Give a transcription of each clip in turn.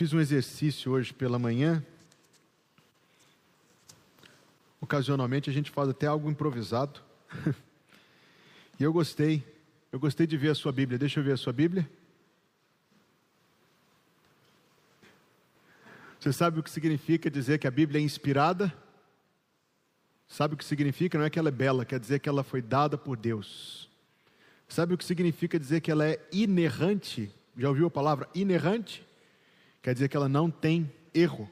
fiz um exercício hoje pela manhã. Ocasionalmente a gente faz até algo improvisado. e eu gostei. Eu gostei de ver a sua Bíblia. Deixa eu ver a sua Bíblia. Você sabe o que significa dizer que a Bíblia é inspirada? Sabe o que significa? Não é que ela é bela, quer dizer que ela foi dada por Deus. Sabe o que significa dizer que ela é inerrante? Já ouviu a palavra inerrante? Quer dizer que ela não tem erro.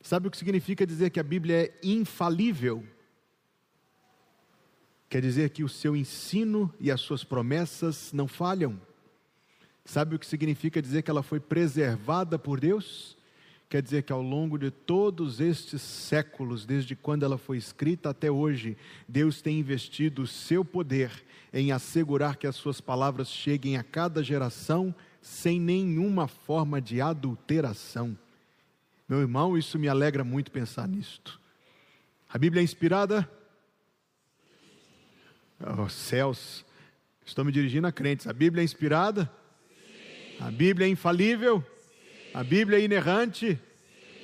Sabe o que significa dizer que a Bíblia é infalível? Quer dizer que o seu ensino e as suas promessas não falham. Sabe o que significa dizer que ela foi preservada por Deus? Quer dizer que ao longo de todos estes séculos, desde quando ela foi escrita até hoje, Deus tem investido o seu poder em assegurar que as suas palavras cheguem a cada geração sem nenhuma forma de adulteração. Meu irmão, isso me alegra muito pensar nisto. A Bíblia é inspirada? Oh, céus, estou me dirigindo a crentes. A Bíblia é inspirada? Sim. A Bíblia é infalível? Sim. A Bíblia é inerrante? Sim.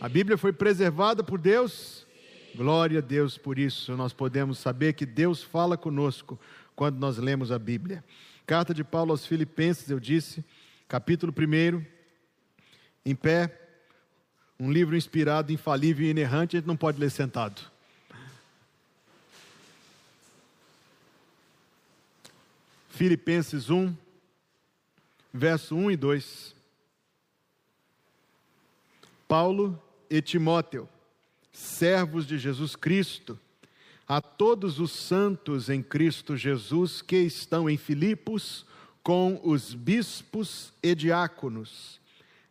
A Bíblia foi preservada por Deus? Glória a Deus por isso. Nós podemos saber que Deus fala conosco quando nós lemos a Bíblia. Carta de Paulo aos Filipenses, eu disse, capítulo 1, em pé, um livro inspirado, infalível e inerrante, a gente não pode ler sentado. Filipenses 1, verso 1 e 2. Paulo e Timóteo, servos de Jesus Cristo, a todos os santos em Cristo Jesus que estão em Filipos, com os bispos e diáconos.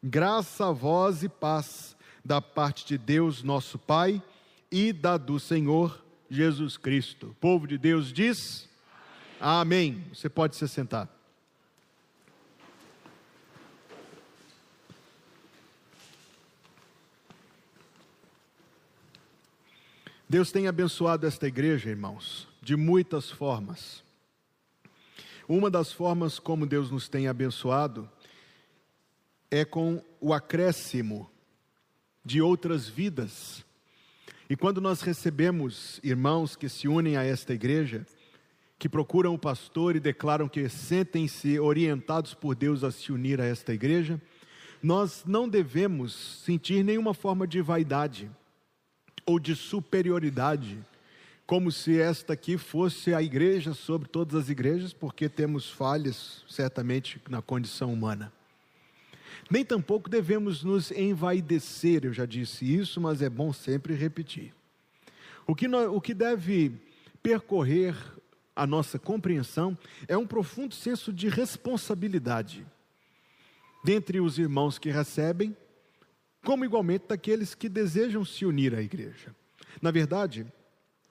Graça a vós e paz da parte de Deus, nosso Pai, e da do Senhor Jesus Cristo. O povo de Deus diz: Amém. Amém. Você pode se sentar. Deus tem abençoado esta igreja, irmãos, de muitas formas. Uma das formas como Deus nos tem abençoado é com o acréscimo de outras vidas. E quando nós recebemos irmãos que se unem a esta igreja, que procuram o pastor e declaram que sentem-se orientados por Deus a se unir a esta igreja, nós não devemos sentir nenhuma forma de vaidade ou de superioridade como se esta aqui fosse a igreja sobre todas as igrejas, porque temos falhas, certamente, na condição humana. Nem tampouco devemos nos envaidecer, eu já disse isso, mas é bom sempre repetir. O que, nós, o que deve percorrer a nossa compreensão é um profundo senso de responsabilidade dentre os irmãos que recebem, como igualmente daqueles que desejam se unir à igreja. Na verdade,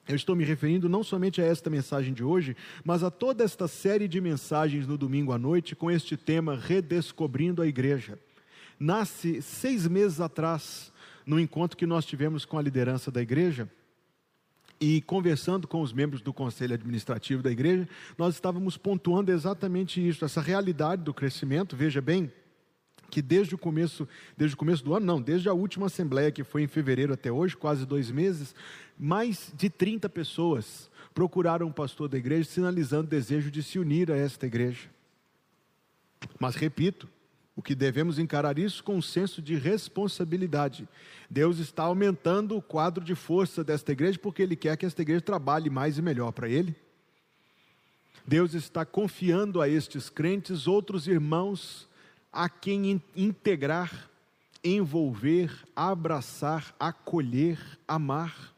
eu estou me referindo não somente a esta mensagem de hoje, mas a toda esta série de mensagens no domingo à noite com este tema Redescobrindo a Igreja. Nasce seis meses atrás, no encontro que nós tivemos com a liderança da igreja, e conversando com os membros do conselho administrativo da igreja, nós estávamos pontuando exatamente isso, essa realidade do crescimento. Veja bem, que desde o começo, desde o começo do ano, não, desde a última assembleia que foi em fevereiro até hoje, quase dois meses, mais de 30 pessoas procuraram o pastor da igreja, sinalizando desejo de se unir a esta igreja. Mas repito, o que devemos encarar isso com um senso de responsabilidade. Deus está aumentando o quadro de força desta igreja porque Ele quer que esta igreja trabalhe mais e melhor para Ele. Deus está confiando a estes crentes outros irmãos a quem integrar, envolver, abraçar, acolher, amar.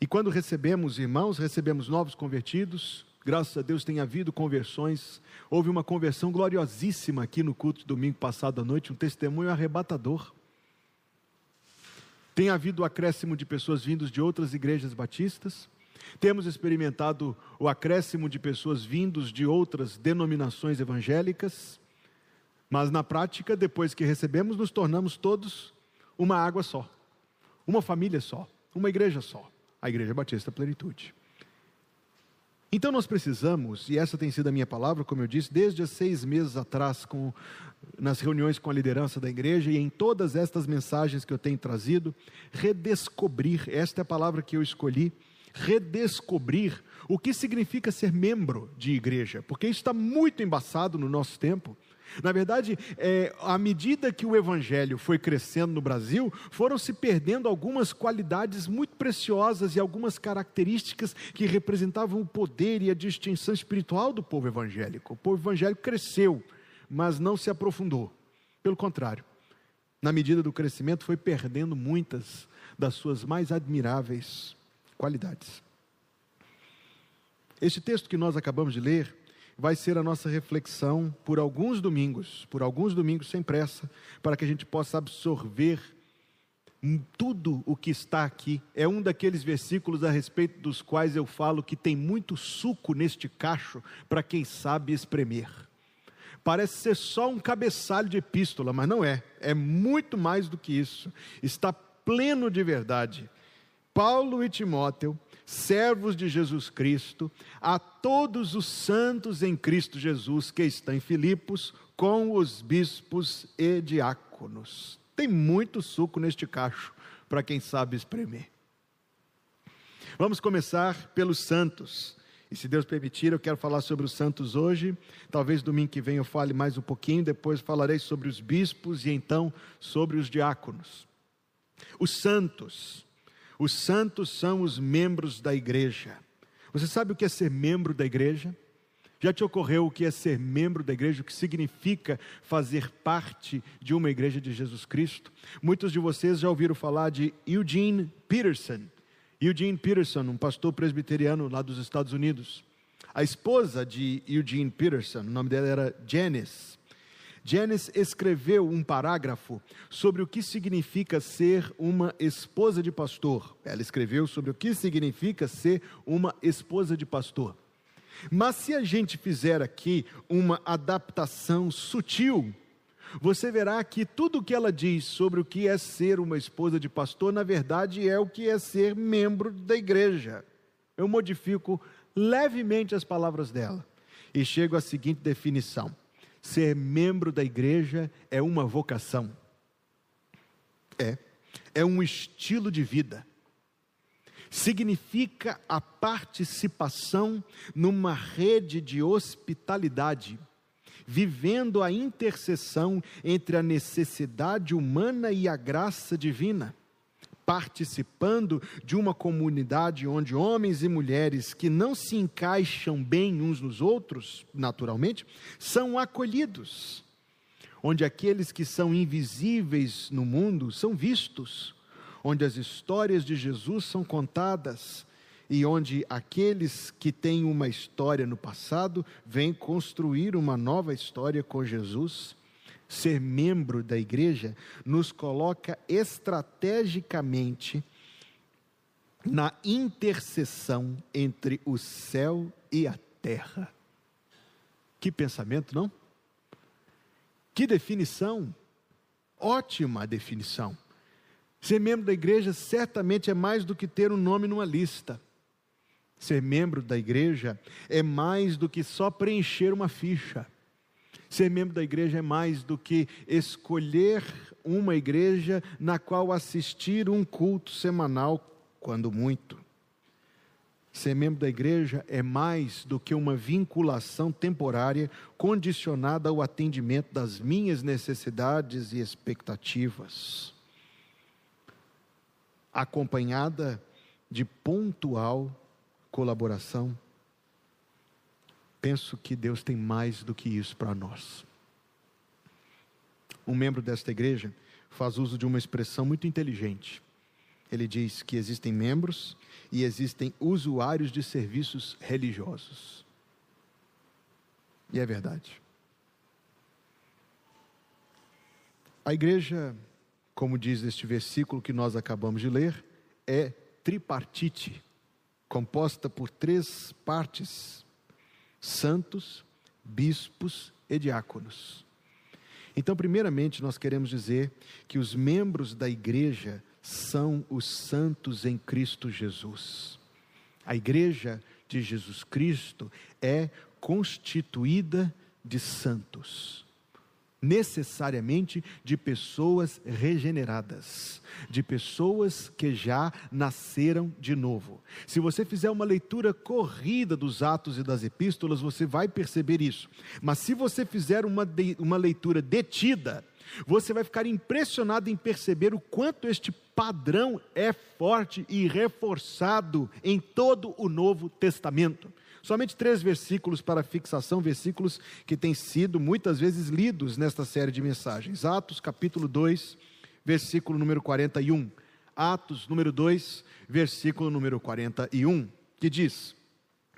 E quando recebemos irmãos, recebemos novos convertidos, graças a Deus tem havido conversões. Houve uma conversão gloriosíssima aqui no culto de domingo passado à noite, um testemunho arrebatador. Tem havido o acréscimo de pessoas vindas de outras igrejas batistas. Temos experimentado o acréscimo de pessoas vindos de outras denominações evangélicas. Mas na prática, depois que recebemos, nos tornamos todos uma água só, uma família só, uma igreja só, a Igreja Batista Plenitude. Então nós precisamos, e essa tem sido a minha palavra, como eu disse, desde há seis meses atrás, com, nas reuniões com a liderança da igreja e em todas estas mensagens que eu tenho trazido, redescobrir esta é a palavra que eu escolhi redescobrir o que significa ser membro de igreja, porque isso está muito embaçado no nosso tempo. Na verdade, é, à medida que o evangelho foi crescendo no Brasil, foram se perdendo algumas qualidades muito preciosas e algumas características que representavam o poder e a distinção espiritual do povo evangélico. O povo evangélico cresceu, mas não se aprofundou. Pelo contrário, na medida do crescimento, foi perdendo muitas das suas mais admiráveis qualidades. Este texto que nós acabamos de ler vai ser a nossa reflexão por alguns domingos, por alguns domingos sem pressa, para que a gente possa absorver tudo o que está aqui. É um daqueles versículos a respeito dos quais eu falo que tem muito suco neste cacho para quem sabe espremer. Parece ser só um cabeçalho de epístola, mas não é. É muito mais do que isso. Está pleno de verdade. Paulo e Timóteo servos de Jesus Cristo, a todos os santos em Cristo Jesus que estão em Filipos, com os bispos e diáconos. Tem muito suco neste cacho, para quem sabe espremer. Vamos começar pelos santos. E se Deus permitir, eu quero falar sobre os santos hoje. Talvez domingo que vem eu fale mais um pouquinho, depois falarei sobre os bispos e então sobre os diáconos. Os santos os santos são os membros da igreja. Você sabe o que é ser membro da igreja? Já te ocorreu o que é ser membro da igreja, o que significa fazer parte de uma igreja de Jesus Cristo? Muitos de vocês já ouviram falar de Eugene Peterson. Eugene Peterson, um pastor presbiteriano lá dos Estados Unidos. A esposa de Eugene Peterson, o nome dela era Janice. Janice escreveu um parágrafo sobre o que significa ser uma esposa de pastor. Ela escreveu sobre o que significa ser uma esposa de pastor. Mas se a gente fizer aqui uma adaptação sutil, você verá que tudo o que ela diz sobre o que é ser uma esposa de pastor, na verdade é o que é ser membro da igreja. Eu modifico levemente as palavras dela e chego à seguinte definição: Ser membro da igreja é uma vocação. É. É um estilo de vida. Significa a participação numa rede de hospitalidade, vivendo a interseção entre a necessidade humana e a graça divina participando de uma comunidade onde homens e mulheres que não se encaixam bem uns nos outros, naturalmente, são acolhidos. Onde aqueles que são invisíveis no mundo são vistos, onde as histórias de Jesus são contadas. E onde aqueles que têm uma história no passado vêm construir uma nova história com Jesus ser membro da igreja nos coloca estrategicamente na interseção entre o céu e a terra. Que pensamento, não? Que definição! Ótima definição. Ser membro da igreja certamente é mais do que ter um nome numa lista. Ser membro da igreja é mais do que só preencher uma ficha. Ser membro da igreja é mais do que escolher uma igreja na qual assistir um culto semanal, quando muito. Ser membro da igreja é mais do que uma vinculação temporária condicionada ao atendimento das minhas necessidades e expectativas, acompanhada de pontual colaboração penso que Deus tem mais do que isso para nós. Um membro desta igreja faz uso de uma expressão muito inteligente. Ele diz que existem membros e existem usuários de serviços religiosos. E é verdade. A igreja, como diz este versículo que nós acabamos de ler, é tripartite, composta por três partes santos, bispos e diáconos. Então, primeiramente, nós queremos dizer que os membros da igreja são os santos em Cristo Jesus. A igreja de Jesus Cristo é constituída de santos necessariamente de pessoas regeneradas, de pessoas que já nasceram de novo. Se você fizer uma leitura corrida dos Atos e das Epístolas, você vai perceber isso. Mas se você fizer uma, de, uma leitura detida, você vai ficar impressionado em perceber o quanto este padrão é forte e reforçado em todo o Novo Testamento. Somente três versículos para fixação, versículos que têm sido muitas vezes lidos nesta série de mensagens. Atos, capítulo 2, versículo número 41. Atos, número 2, versículo número 41, que diz: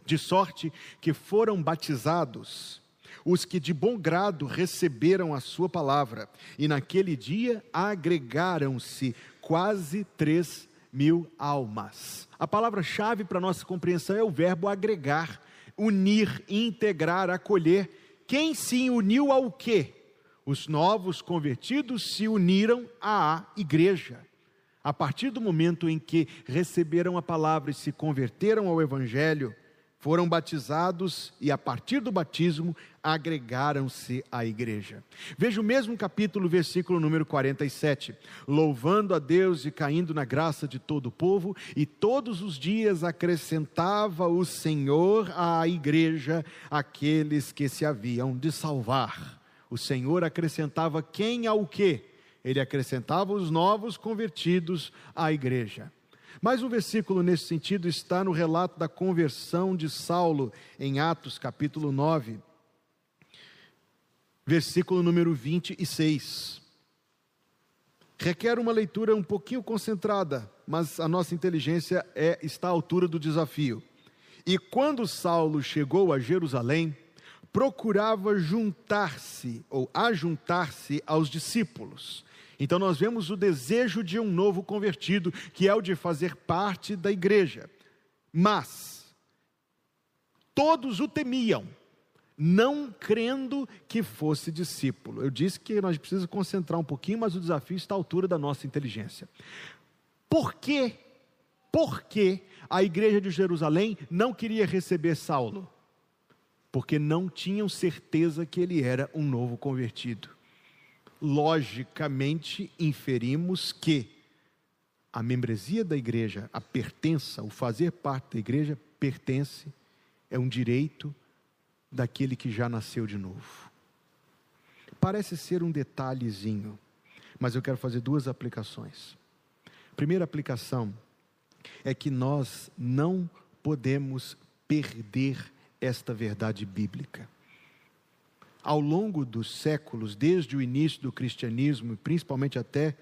De sorte que foram batizados os que de bom grado receberam a sua palavra, e naquele dia agregaram-se quase três mil almas. A palavra-chave para nossa compreensão é o verbo agregar, unir, integrar, acolher. Quem se uniu ao quê? Os novos convertidos se uniram à igreja. A partir do momento em que receberam a palavra e se converteram ao evangelho, foram batizados e, a partir do batismo, agregaram-se à igreja. Veja o mesmo capítulo, versículo número 47. Louvando a Deus e caindo na graça de todo o povo, e todos os dias acrescentava o Senhor à igreja aqueles que se haviam de salvar. O Senhor acrescentava quem ao quê? Ele acrescentava os novos convertidos à igreja. Mais um versículo nesse sentido está no relato da conversão de Saulo, em Atos capítulo 9, versículo número 26. Requer uma leitura um pouquinho concentrada, mas a nossa inteligência é, está à altura do desafio. E quando Saulo chegou a Jerusalém, procurava juntar-se ou ajuntar-se aos discípulos então nós vemos o desejo de um novo convertido, que é o de fazer parte da igreja. Mas todos o temiam, não crendo que fosse discípulo. Eu disse que nós precisamos concentrar um pouquinho, mas o desafio está à altura da nossa inteligência. Por quê? Por que a igreja de Jerusalém não queria receber Saulo? Porque não tinham certeza que ele era um novo convertido logicamente inferimos que a membresia da igreja, a pertença, o fazer parte da igreja, pertence, é um direito daquele que já nasceu de novo. Parece ser um detalhezinho, mas eu quero fazer duas aplicações. Primeira aplicação é que nós não podemos perder esta verdade bíblica ao longo dos séculos, desde o início do cristianismo, principalmente até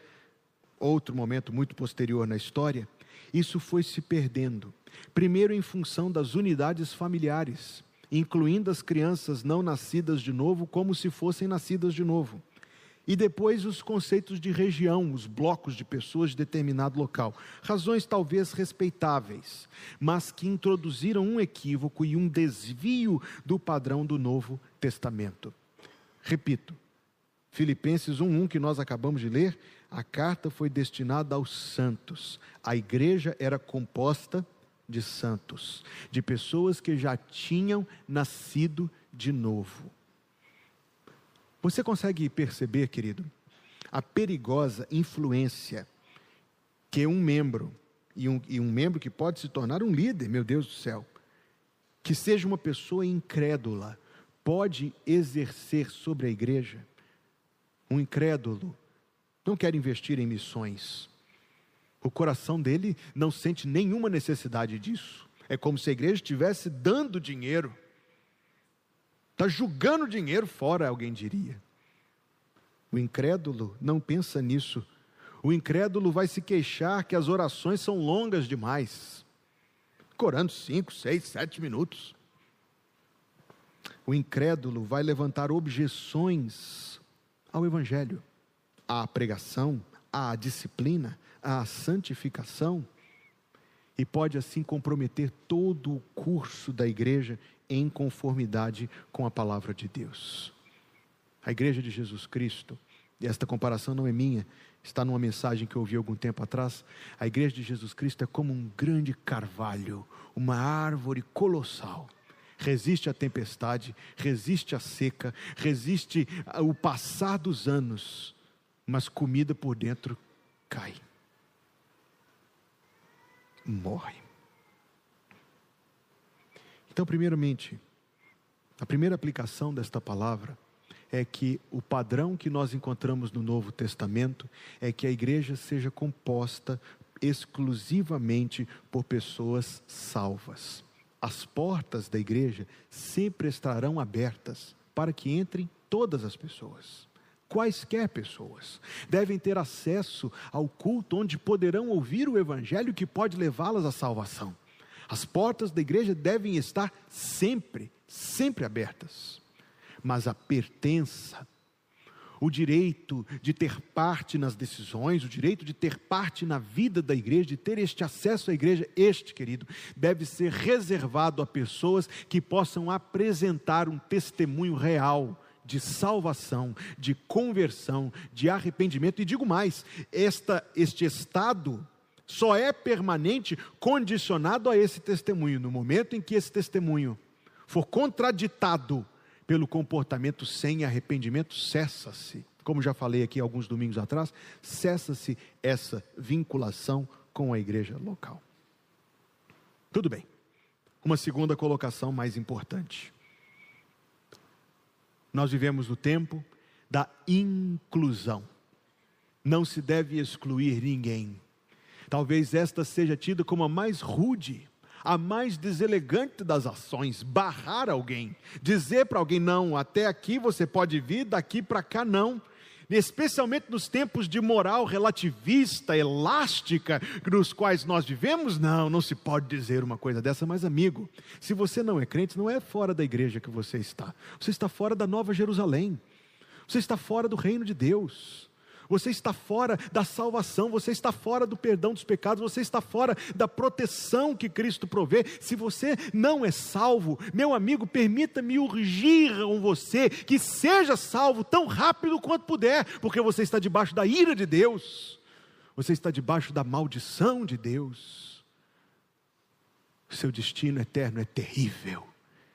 outro momento muito posterior na história, isso foi se perdendo. Primeiro, em função das unidades familiares, incluindo as crianças não nascidas de novo, como se fossem nascidas de novo. E depois os conceitos de região, os blocos de pessoas de determinado local. Razões talvez respeitáveis, mas que introduziram um equívoco e um desvio do padrão do Novo Testamento. Repito, Filipenses 1:1 que nós acabamos de ler, a carta foi destinada aos santos. A igreja era composta de santos, de pessoas que já tinham nascido de novo. Você consegue perceber, querido, a perigosa influência que um membro, e um, e um membro que pode se tornar um líder, meu Deus do céu, que seja uma pessoa incrédula, pode exercer sobre a igreja. Um incrédulo não quer investir em missões. O coração dele não sente nenhuma necessidade disso. É como se a igreja estivesse dando dinheiro. Está jogando dinheiro fora, alguém diria. O incrédulo não pensa nisso. O incrédulo vai se queixar que as orações são longas demais. Corando cinco, seis, sete minutos o incrédulo vai levantar objeções ao Evangelho, à pregação, à disciplina, à santificação, e pode assim comprometer todo o curso da igreja em conformidade com a palavra de Deus. A igreja de Jesus Cristo e esta comparação não é minha, está numa mensagem que eu ouvi algum tempo atrás. A igreja de Jesus Cristo é como um grande carvalho, uma árvore colossal. Resiste à tempestade, resiste à seca, resiste ao passar dos anos, mas comida por dentro cai. Morre. Então, primeiramente, a primeira aplicação desta palavra é que o padrão que nós encontramos no Novo Testamento é que a igreja seja composta exclusivamente por pessoas salvas. As portas da igreja sempre estarão abertas para que entrem todas as pessoas. Quaisquer pessoas devem ter acesso ao culto onde poderão ouvir o evangelho que pode levá-las à salvação. As portas da igreja devem estar sempre, sempre abertas mas a pertença, o direito de ter parte nas decisões, o direito de ter parte na vida da igreja, de ter este acesso à igreja, este, querido, deve ser reservado a pessoas que possam apresentar um testemunho real de salvação, de conversão, de arrependimento. E digo mais: esta, este estado só é permanente condicionado a esse testemunho. No momento em que esse testemunho for contraditado pelo comportamento sem arrependimento, cessa-se. Como já falei aqui alguns domingos atrás, cessa-se essa vinculação com a igreja local. Tudo bem. Uma segunda colocação mais importante. Nós vivemos no tempo da inclusão. Não se deve excluir ninguém. Talvez esta seja tida como a mais rude a mais deselegante das ações, barrar alguém, dizer para alguém: não, até aqui você pode vir, daqui para cá não. Especialmente nos tempos de moral relativista, elástica, nos quais nós vivemos, não, não se pode dizer uma coisa dessa, mas amigo, se você não é crente, não é fora da igreja que você está, você está fora da Nova Jerusalém, você está fora do reino de Deus você está fora da salvação, você está fora do perdão dos pecados, você está fora da proteção que Cristo provê. Se você não é salvo, meu amigo, permita-me urgir com você que seja salvo tão rápido quanto puder, porque você está debaixo da ira de Deus, você está debaixo da maldição de Deus. O seu destino eterno é terrível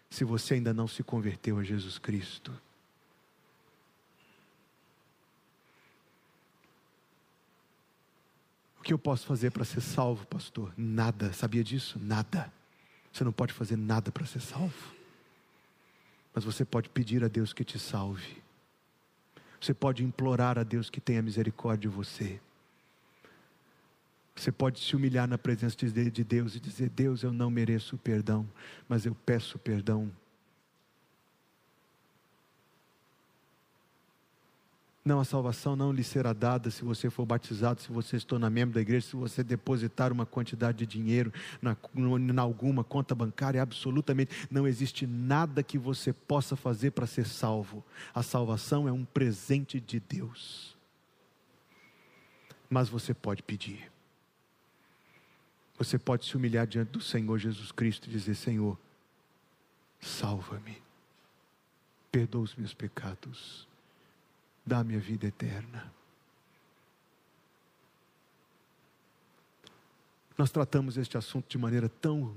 se você ainda não se converteu a Jesus Cristo. O que eu posso fazer para ser salvo, pastor? Nada. Sabia disso? Nada. Você não pode fazer nada para ser salvo. Mas você pode pedir a Deus que te salve. Você pode implorar a Deus que tenha misericórdia de você. Você pode se humilhar na presença de Deus e dizer: Deus, eu não mereço perdão, mas eu peço perdão Não, a salvação não lhe será dada se você for batizado, se você se tornar membro da igreja, se você depositar uma quantidade de dinheiro na, na alguma conta bancária, absolutamente não existe nada que você possa fazer para ser salvo. A salvação é um presente de Deus. Mas você pode pedir. Você pode se humilhar diante do Senhor Jesus Cristo e dizer: Senhor, salva-me, perdoa os meus pecados dá-me a vida eterna. Nós tratamos este assunto de maneira tão.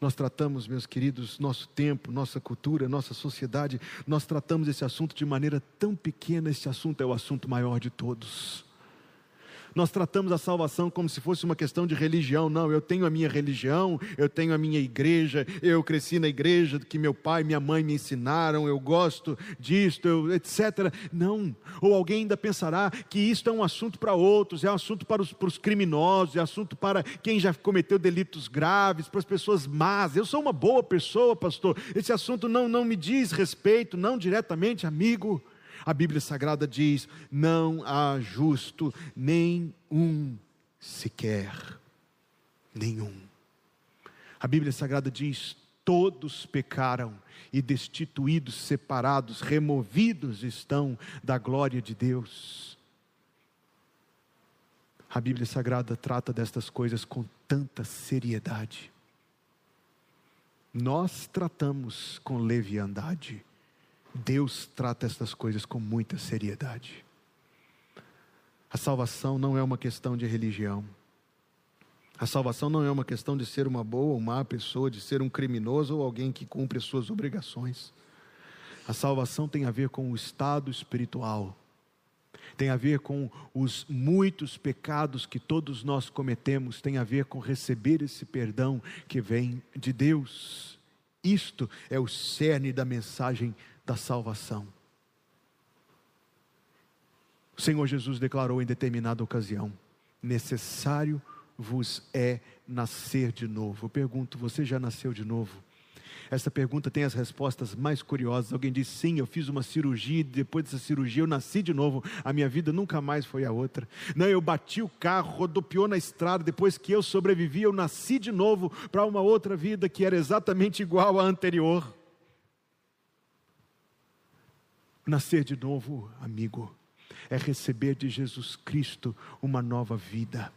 Nós tratamos, meus queridos, nosso tempo, nossa cultura, nossa sociedade, nós tratamos esse assunto de maneira tão pequena. Este assunto é o assunto maior de todos. Nós tratamos a salvação como se fosse uma questão de religião. Não, eu tenho a minha religião, eu tenho a minha igreja, eu cresci na igreja que meu pai e minha mãe me ensinaram, eu gosto disto, eu, etc. Não. Ou alguém ainda pensará que isto é um assunto para outros, é um assunto para os, para os criminosos, é assunto para quem já cometeu delitos graves, para as pessoas más. Eu sou uma boa pessoa, pastor. Esse assunto não, não me diz respeito, não diretamente, amigo. A Bíblia Sagrada diz: não há justo nem um sequer. Nenhum. A Bíblia Sagrada diz: todos pecaram e destituídos, separados, removidos estão da glória de Deus. A Bíblia Sagrada trata destas coisas com tanta seriedade. Nós tratamos com leviandade. Deus trata estas coisas com muita seriedade. salvação não é uma questão de religião. A salvação não é uma questão de ser uma boa ou má pessoa, de ser um criminoso ou alguém que cumpre as suas obrigações. A salvação tem a ver com o estado espiritual, tem a ver com os muitos pecados que todos nós cometemos, tem a ver com receber esse perdão que vem de Deus. Isto é o cerne da mensagem da salvação. O Senhor Jesus declarou em determinada ocasião: necessário vos é nascer de novo. Eu pergunto: você já nasceu de novo? Essa pergunta tem as respostas mais curiosas. Alguém diz: sim, eu fiz uma cirurgia e depois dessa cirurgia eu nasci de novo. A minha vida nunca mais foi a outra. Não, eu bati o carro, rodopiou na estrada. Depois que eu sobrevivi, eu nasci de novo para uma outra vida que era exatamente igual à anterior. Nascer de novo, amigo, é receber de Jesus Cristo uma nova vida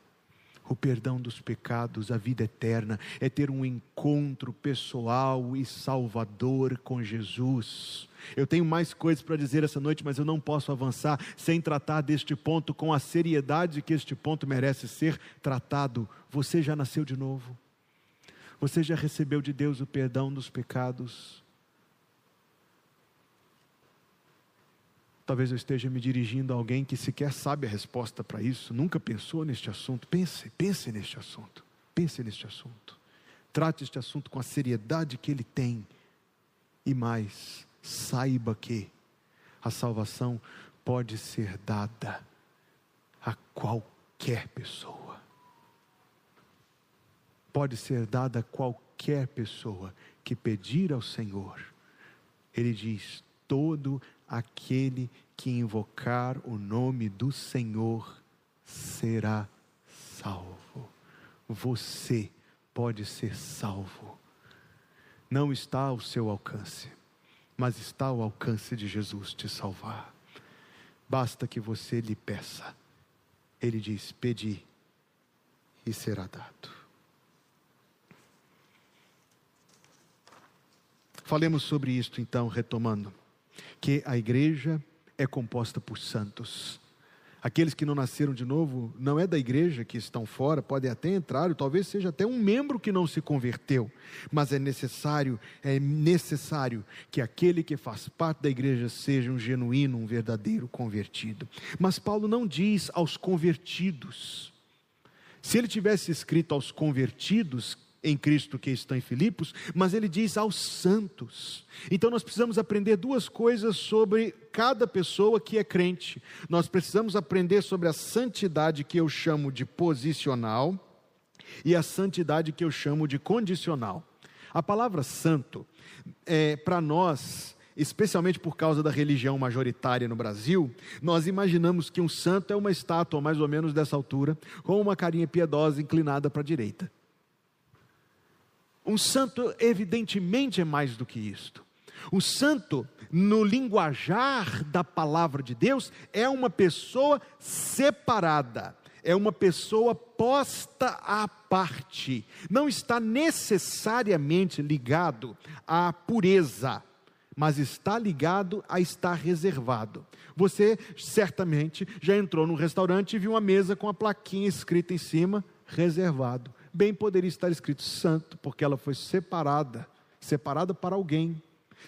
o perdão dos pecados, a vida eterna, é ter um encontro pessoal e salvador com Jesus. Eu tenho mais coisas para dizer essa noite, mas eu não posso avançar sem tratar deste ponto com a seriedade que este ponto merece ser tratado. Você já nasceu de novo? Você já recebeu de Deus o perdão dos pecados? Talvez eu esteja me dirigindo a alguém que sequer sabe a resposta para isso, nunca pensou neste assunto. Pense, pense neste assunto. Pense neste assunto. Trate este assunto com a seriedade que ele tem. E mais, saiba que a salvação pode ser dada a qualquer pessoa. Pode ser dada a qualquer pessoa que pedir ao Senhor. Ele diz: todo aquele que invocar o nome do Senhor será salvo. Você pode ser salvo. Não está ao seu alcance, mas está ao alcance de Jesus te salvar. Basta que você lhe peça. Ele diz: Pedi e será dado. Falemos sobre isto então, retomando que a igreja é composta por santos. Aqueles que não nasceram de novo, não é da igreja que estão fora, podem até entrar, ou talvez seja até um membro que não se converteu, mas é necessário, é necessário que aquele que faz parte da igreja seja um genuíno, um verdadeiro convertido. Mas Paulo não diz aos convertidos. Se ele tivesse escrito aos convertidos, em Cristo que estão em Filipos, mas ele diz aos santos. Então nós precisamos aprender duas coisas sobre cada pessoa que é crente. Nós precisamos aprender sobre a santidade que eu chamo de posicional e a santidade que eu chamo de condicional. A palavra santo, é, para nós, especialmente por causa da religião majoritária no Brasil, nós imaginamos que um santo é uma estátua mais ou menos dessa altura, com uma carinha piedosa inclinada para a direita. Um santo, evidentemente, é mais do que isto. O santo, no linguajar da palavra de Deus, é uma pessoa separada, é uma pessoa posta à parte, não está necessariamente ligado à pureza, mas está ligado a estar reservado. Você certamente já entrou num restaurante e viu uma mesa com a plaquinha escrita em cima: reservado bem poderia estar escrito santo, porque ela foi separada, separada para alguém,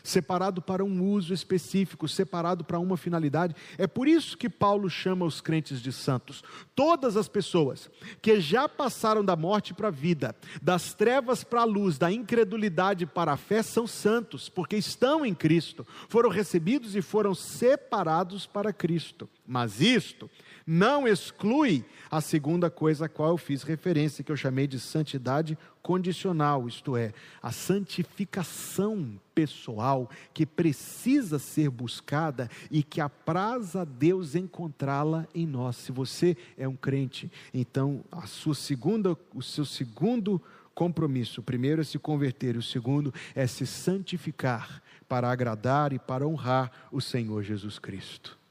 separado para um uso específico, separado para uma finalidade. É por isso que Paulo chama os crentes de santos. Todas as pessoas que já passaram da morte para a vida, das trevas para a luz, da incredulidade para a fé, são santos, porque estão em Cristo, foram recebidos e foram separados para Cristo. Mas isto não exclui a segunda coisa a qual eu fiz referência, que eu chamei de santidade condicional, isto é, a santificação pessoal que precisa ser buscada e que apraz a Deus encontrá-la em nós. Se você é um crente, então a sua segunda, o seu segundo compromisso, o primeiro é se converter, o segundo é se santificar para agradar e para honrar o Senhor Jesus Cristo.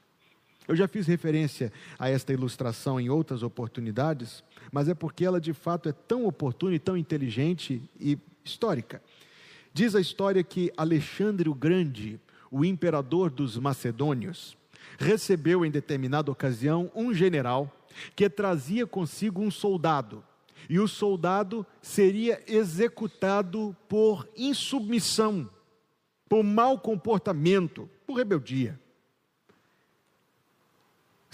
Eu já fiz referência a esta ilustração em outras oportunidades, mas é porque ela de fato é tão oportuna e tão inteligente e histórica. Diz a história que Alexandre o Grande, o imperador dos macedônios, recebeu em determinada ocasião um general que trazia consigo um soldado, e o soldado seria executado por insubmissão, por mau comportamento, por rebeldia.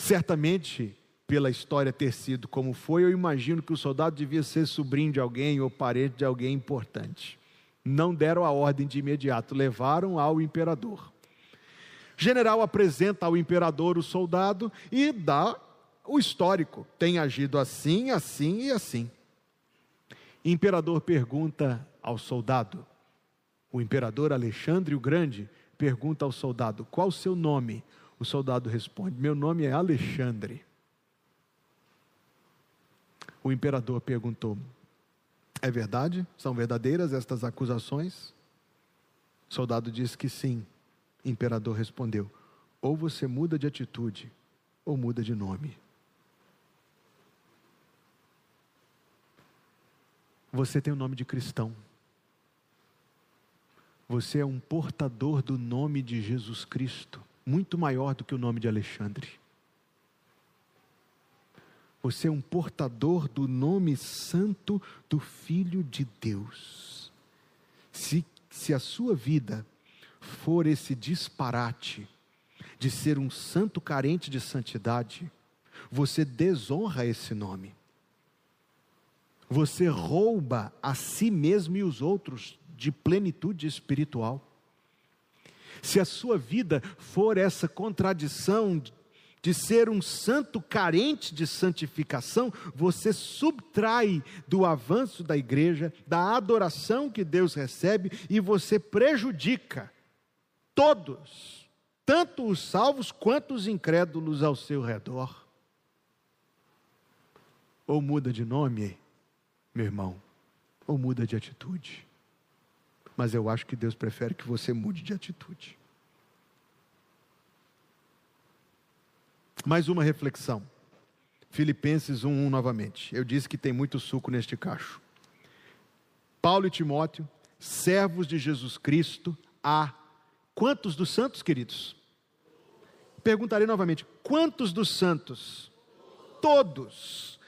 Certamente, pela história ter sido como foi, eu imagino que o soldado devia ser sobrinho de alguém ou parente de alguém importante. Não deram a ordem de imediato, levaram ao imperador. General apresenta ao imperador o soldado e dá o histórico. Tem agido assim, assim e assim. Imperador pergunta ao soldado, o imperador Alexandre o Grande pergunta ao soldado: Qual o seu nome? O soldado responde: Meu nome é Alexandre. O imperador perguntou: É verdade? São verdadeiras estas acusações? O soldado disse que sim. O imperador respondeu: Ou você muda de atitude, ou muda de nome. Você tem o nome de cristão. Você é um portador do nome de Jesus Cristo, muito maior do que o nome de Alexandre. Você é um portador do nome santo do Filho de Deus. Se, se a sua vida for esse disparate de ser um santo carente de santidade, você desonra esse nome você rouba a si mesmo e os outros de plenitude espiritual. Se a sua vida for essa contradição de ser um santo carente de santificação, você subtrai do avanço da igreja, da adoração que Deus recebe e você prejudica todos, tanto os salvos quanto os incrédulos ao seu redor. Ou muda de nome meu irmão, ou muda de atitude. Mas eu acho que Deus prefere que você mude de atitude. Mais uma reflexão. Filipenses 1:1 novamente. Eu disse que tem muito suco neste cacho. Paulo e Timóteo, servos de Jesus Cristo, a quantos dos santos, queridos? Perguntarei novamente: quantos dos santos? Todos.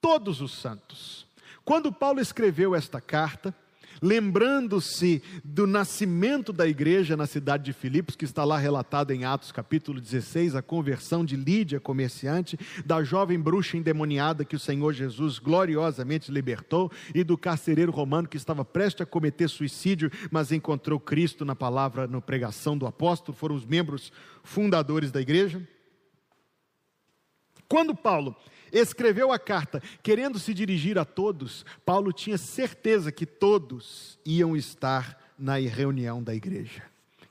Todos os santos. Quando Paulo escreveu esta carta, lembrando-se do nascimento da igreja na cidade de Filipos, que está lá relatado em Atos capítulo 16, a conversão de Lídia, comerciante, da jovem bruxa endemoniada que o Senhor Jesus gloriosamente libertou, e do carcereiro romano que estava prestes a cometer suicídio, mas encontrou Cristo na palavra, na pregação do apóstolo, foram os membros fundadores da igreja. Quando Paulo escreveu a carta querendo se dirigir a todos, Paulo tinha certeza que todos iam estar na reunião da igreja.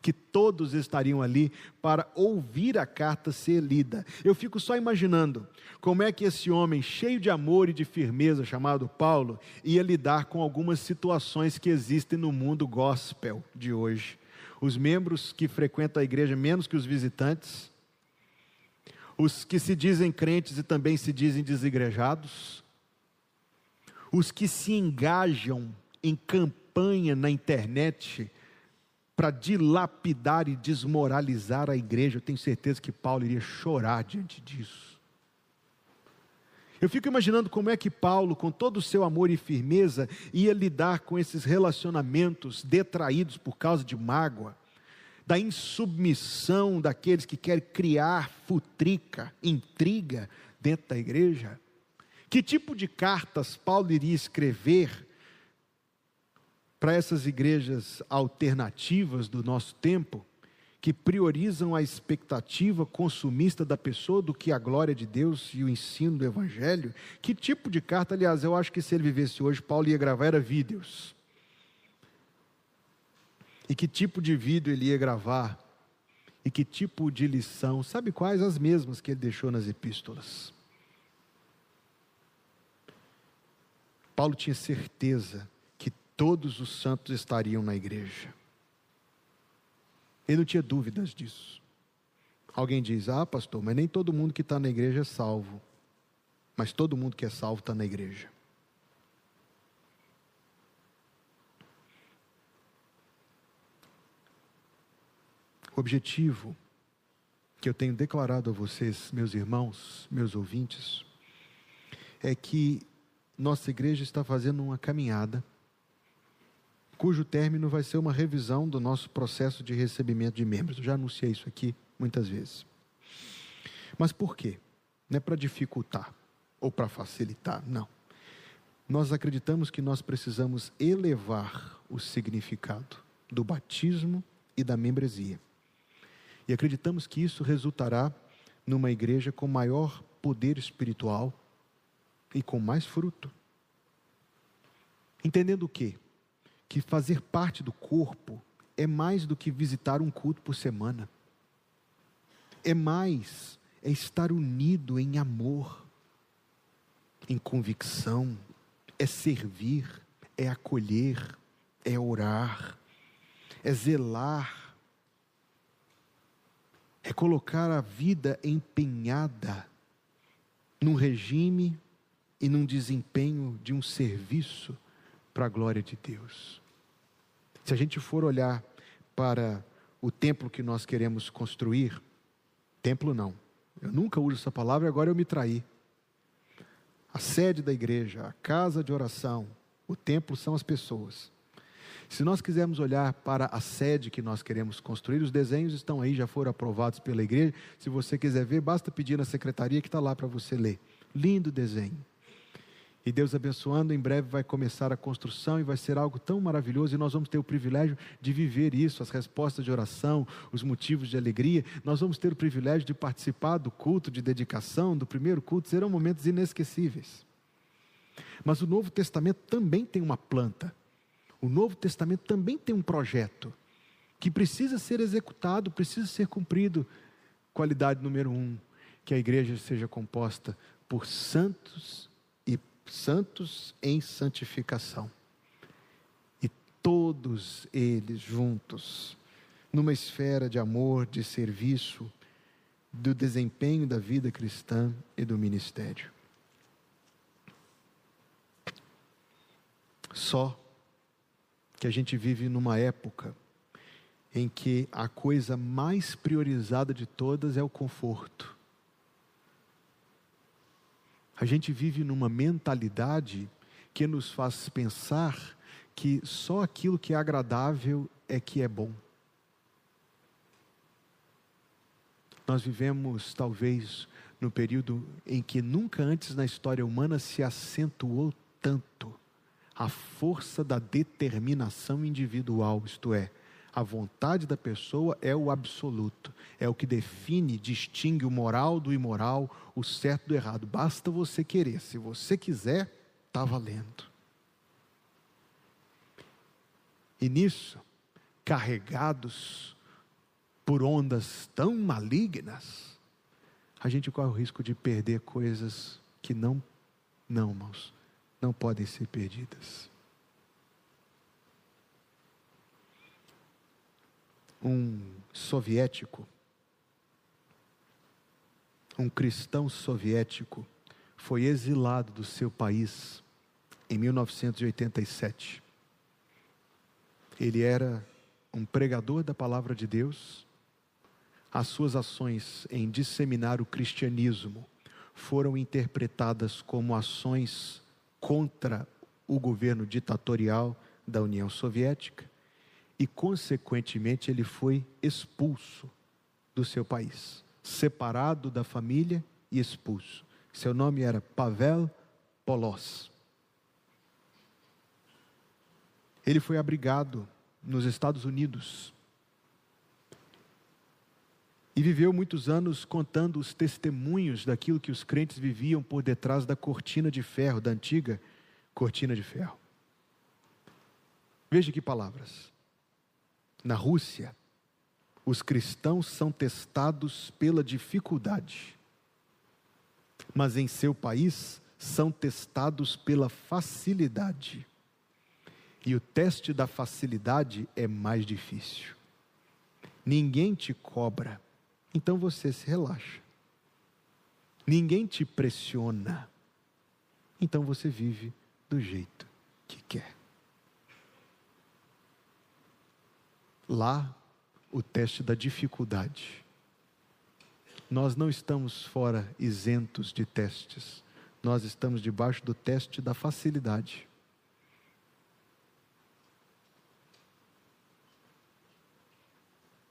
Que todos estariam ali para ouvir a carta ser lida. Eu fico só imaginando como é que esse homem, cheio de amor e de firmeza, chamado Paulo, ia lidar com algumas situações que existem no mundo gospel de hoje. Os membros que frequentam a igreja menos que os visitantes, os que se dizem crentes e também se dizem desigrejados, os que se engajam em campanha na internet para dilapidar e desmoralizar a igreja. Eu tenho certeza que Paulo iria chorar diante disso. Eu fico imaginando como é que Paulo, com todo o seu amor e firmeza, ia lidar com esses relacionamentos detraídos por causa de mágoa da insubmissão daqueles que querem criar futrica, intriga dentro da igreja? Que tipo de cartas Paulo iria escrever para essas igrejas alternativas do nosso tempo, que priorizam a expectativa consumista da pessoa do que a glória de Deus e o ensino do Evangelho? Que tipo de carta, aliás, eu acho que se ele vivesse hoje, Paulo ia gravar era vídeos e que tipo de vídeo ele ia gravar, e que tipo de lição, sabe quais? As mesmas que ele deixou nas epístolas. Paulo tinha certeza que todos os santos estariam na igreja. Ele não tinha dúvidas disso. Alguém diz: Ah, pastor, mas nem todo mundo que está na igreja é salvo. Mas todo mundo que é salvo está na igreja. O objetivo que eu tenho declarado a vocês, meus irmãos, meus ouvintes, é que nossa igreja está fazendo uma caminhada cujo término vai ser uma revisão do nosso processo de recebimento de membros. Eu já anunciei isso aqui muitas vezes. Mas por quê? Não é para dificultar ou para facilitar, não. Nós acreditamos que nós precisamos elevar o significado do batismo e da membresia. E acreditamos que isso resultará numa igreja com maior poder espiritual e com mais fruto. Entendendo o quê? Que fazer parte do corpo é mais do que visitar um culto por semana. É mais, é estar unido em amor, em convicção, é servir, é acolher, é orar, é zelar, é colocar a vida empenhada num regime e num desempenho de um serviço para a glória de Deus. Se a gente for olhar para o templo que nós queremos construir, templo não, eu nunca uso essa palavra, agora eu me traí. A sede da igreja, a casa de oração, o templo são as pessoas. Se nós quisermos olhar para a sede que nós queremos construir, os desenhos estão aí, já foram aprovados pela igreja. Se você quiser ver, basta pedir na secretaria que está lá para você ler. Lindo desenho. E Deus abençoando, em breve vai começar a construção e vai ser algo tão maravilhoso e nós vamos ter o privilégio de viver isso, as respostas de oração, os motivos de alegria. Nós vamos ter o privilégio de participar do culto de dedicação, do primeiro culto, serão momentos inesquecíveis. Mas o Novo Testamento também tem uma planta. O Novo Testamento também tem um projeto que precisa ser executado, precisa ser cumprido. Qualidade número um: que a igreja seja composta por santos santos em santificação. E todos eles juntos, numa esfera de amor, de serviço, do desempenho da vida cristã e do ministério. Só que a gente vive numa época em que a coisa mais priorizada de todas é o conforto. A gente vive numa mentalidade que nos faz pensar que só aquilo que é agradável é que é bom. Nós vivemos, talvez, no período em que nunca antes na história humana se acentuou tanto a força da determinação individual, isto é, a vontade da pessoa é o absoluto, é o que define, distingue o moral do imoral, o certo do errado. Basta você querer, se você quiser, está valendo. E nisso, carregados por ondas tão malignas, a gente corre o risco de perder coisas que não, não, irmãos, não podem ser perdidas. um soviético, um cristão soviético, foi exilado do seu país em 1987. Ele era um pregador da palavra de Deus. As suas ações em disseminar o cristianismo foram interpretadas como ações contra o governo ditatorial da União Soviética e, consequentemente, ele foi expulso do seu país, separado da família e expulso. Seu nome era Pavel Polos. Ele foi abrigado nos Estados Unidos e viveu muitos anos contando os testemunhos daquilo que os crentes viviam por detrás da cortina de ferro, da antiga cortina de ferro. Veja que palavras. Na Rússia, os cristãos são testados pela dificuldade, mas em seu país são testados pela facilidade. E o teste da facilidade é mais difícil. Ninguém te cobra, então você se relaxa. Ninguém te pressiona, então você vive do jeito que quer. Lá, o teste da dificuldade nós não estamos fora isentos de testes. Nós estamos debaixo do teste da facilidade.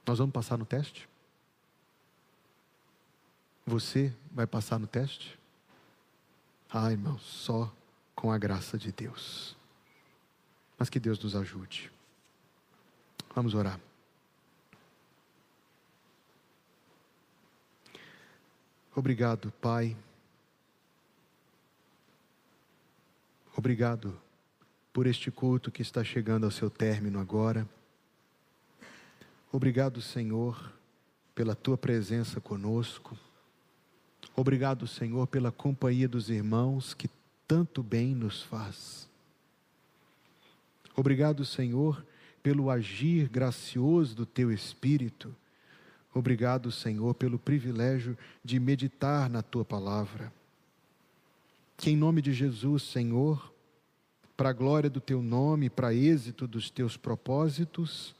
Nós vamos passar no teste? Você vai passar no teste? Ah, irmãos, só com a graça de Deus. Mas que Deus nos ajude. Vamos orar. Obrigado, Pai. Obrigado por este culto que está chegando ao seu término agora. Obrigado, Senhor, pela tua presença conosco. Obrigado, Senhor, pela companhia dos irmãos que tanto bem nos faz. Obrigado, Senhor, pelo agir gracioso do teu Espírito Obrigado, Senhor, pelo privilégio de meditar na tua palavra. Que em nome de Jesus, Senhor, para a glória do teu nome, para êxito dos teus propósitos,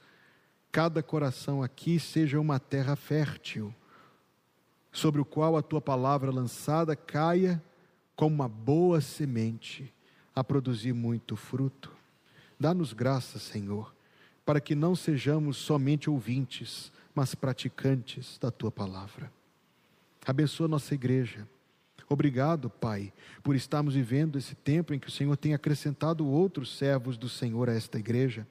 cada coração aqui seja uma terra fértil, sobre o qual a tua palavra lançada caia como uma boa semente, a produzir muito fruto. Dá-nos graça, Senhor, para que não sejamos somente ouvintes, mas praticantes da tua palavra. Abençoa nossa igreja. Obrigado, Pai, por estarmos vivendo esse tempo em que o Senhor tem acrescentado outros servos do Senhor a esta igreja.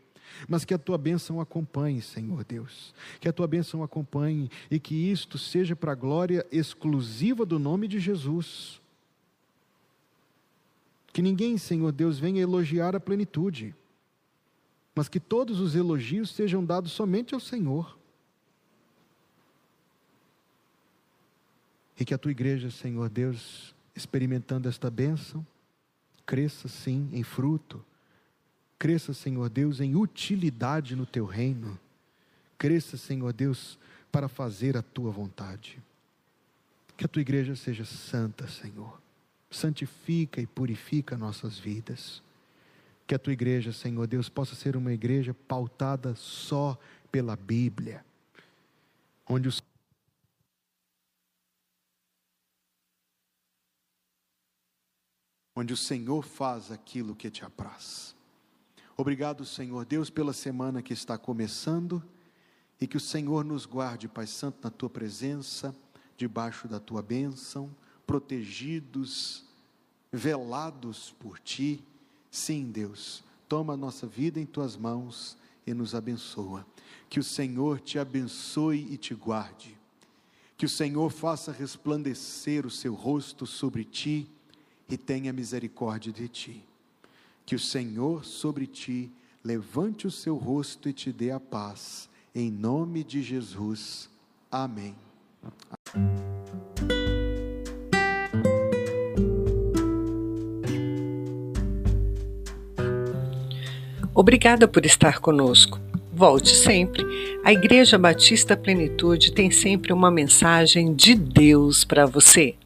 Mas que a tua bênção acompanhe, Senhor Deus. Que a tua bênção acompanhe e que isto seja para a glória exclusiva do nome de Jesus. Que ninguém, Senhor Deus, venha elogiar a plenitude, mas que todos os elogios sejam dados somente ao Senhor. E que a tua igreja, Senhor Deus, experimentando esta bênção, cresça sim em fruto, cresça, Senhor Deus, em utilidade no teu reino, cresça, Senhor Deus, para fazer a tua vontade. Que a tua igreja seja santa, Senhor. Santifica e purifica nossas vidas. Que a tua igreja, Senhor Deus, possa ser uma igreja pautada só pela Bíblia, onde os onde o Senhor faz aquilo que te apraz. Obrigado, Senhor Deus, pela semana que está começando e que o Senhor nos guarde, Pai Santo, na tua presença, debaixo da tua bênção, protegidos, velados por ti. Sim, Deus, toma a nossa vida em tuas mãos e nos abençoa. Que o Senhor te abençoe e te guarde. Que o Senhor faça resplandecer o seu rosto sobre ti e tenha misericórdia de ti. Que o Senhor sobre ti levante o seu rosto e te dê a paz. Em nome de Jesus. Amém. Obrigada por estar conosco. Volte sempre. A Igreja Batista Plenitude tem sempre uma mensagem de Deus para você.